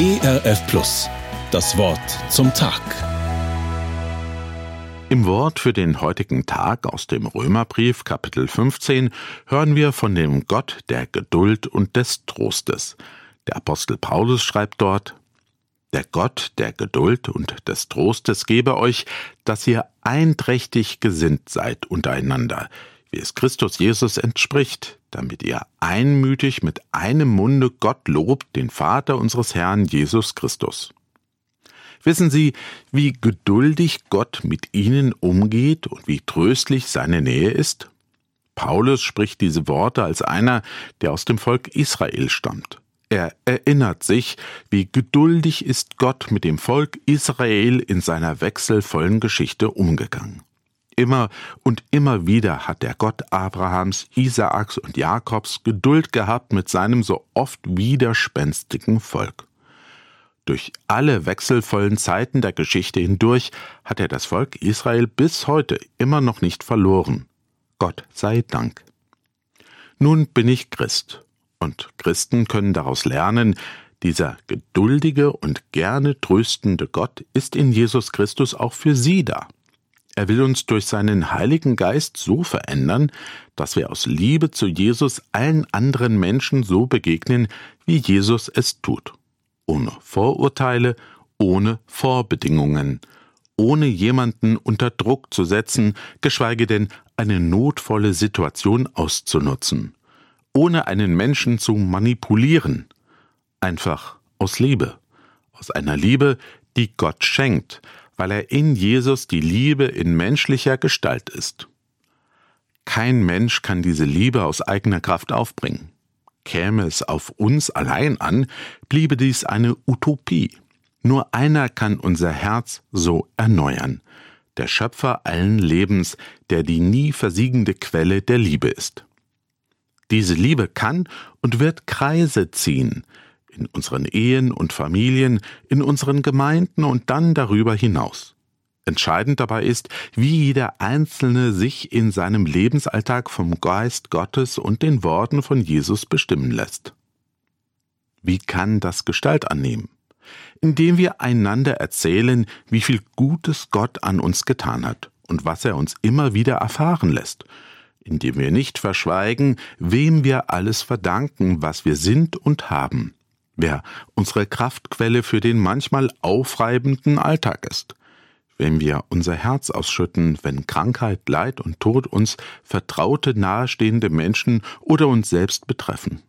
ERF Plus. Das Wort zum Tag. Im Wort für den heutigen Tag aus dem Römerbrief Kapitel 15 hören wir von dem Gott der Geduld und des Trostes. Der Apostel Paulus schreibt dort, der Gott der Geduld und des Trostes gebe euch, dass ihr einträchtig gesinnt seid untereinander, wie es Christus Jesus entspricht, damit ihr einmütig mit einem Munde Gott lobt, den Vater unseres Herrn Jesus Christus. Wissen Sie, wie geduldig Gott mit ihnen umgeht und wie tröstlich seine Nähe ist? Paulus spricht diese Worte als einer, der aus dem Volk Israel stammt. Er erinnert sich, wie geduldig ist Gott mit dem Volk Israel in seiner wechselvollen Geschichte umgegangen. Immer und immer wieder hat der Gott Abrahams, Isaaks und Jakobs Geduld gehabt mit seinem so oft widerspenstigen Volk. Durch alle wechselvollen Zeiten der Geschichte hindurch hat er das Volk Israel bis heute immer noch nicht verloren. Gott sei Dank. Nun bin ich Christ und Christen können daraus lernen, dieser geduldige und gerne tröstende Gott ist in Jesus Christus auch für Sie da. Er will uns durch seinen Heiligen Geist so verändern, dass wir aus Liebe zu Jesus allen anderen Menschen so begegnen, wie Jesus es tut. Ohne Vorurteile, ohne Vorbedingungen, ohne jemanden unter Druck zu setzen, geschweige denn eine notvolle Situation auszunutzen. Ohne einen Menschen zu manipulieren, einfach aus Liebe, aus einer Liebe, die Gott schenkt, weil er in Jesus die Liebe in menschlicher Gestalt ist. Kein Mensch kann diese Liebe aus eigener Kraft aufbringen. Käme es auf uns allein an, bliebe dies eine Utopie. Nur einer kann unser Herz so erneuern, der Schöpfer allen Lebens, der die nie versiegende Quelle der Liebe ist. Diese Liebe kann und wird Kreise ziehen, in unseren Ehen und Familien, in unseren Gemeinden und dann darüber hinaus. Entscheidend dabei ist, wie jeder Einzelne sich in seinem Lebensalltag vom Geist Gottes und den Worten von Jesus bestimmen lässt. Wie kann das Gestalt annehmen? Indem wir einander erzählen, wie viel Gutes Gott an uns getan hat und was er uns immer wieder erfahren lässt, indem wir nicht verschweigen, wem wir alles verdanken, was wir sind und haben, wer unsere Kraftquelle für den manchmal aufreibenden Alltag ist, wenn wir unser Herz ausschütten, wenn Krankheit, Leid und Tod uns vertraute nahestehende Menschen oder uns selbst betreffen.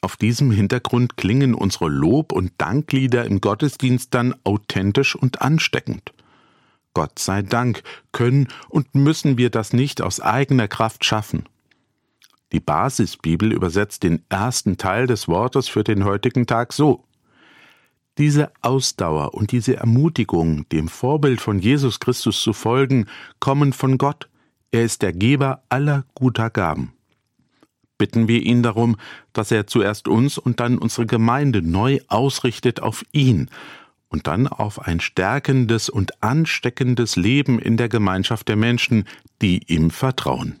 Auf diesem Hintergrund klingen unsere Lob- und Danklieder im Gottesdienst dann authentisch und ansteckend. Gott sei Dank können und müssen wir das nicht aus eigener Kraft schaffen. Die Basisbibel übersetzt den ersten Teil des Wortes für den heutigen Tag so. Diese Ausdauer und diese Ermutigung, dem Vorbild von Jesus Christus zu folgen, kommen von Gott. Er ist der Geber aller guter Gaben. Bitten wir ihn darum, dass er zuerst uns und dann unsere Gemeinde neu ausrichtet auf ihn und dann auf ein stärkendes und ansteckendes Leben in der Gemeinschaft der Menschen, die ihm vertrauen.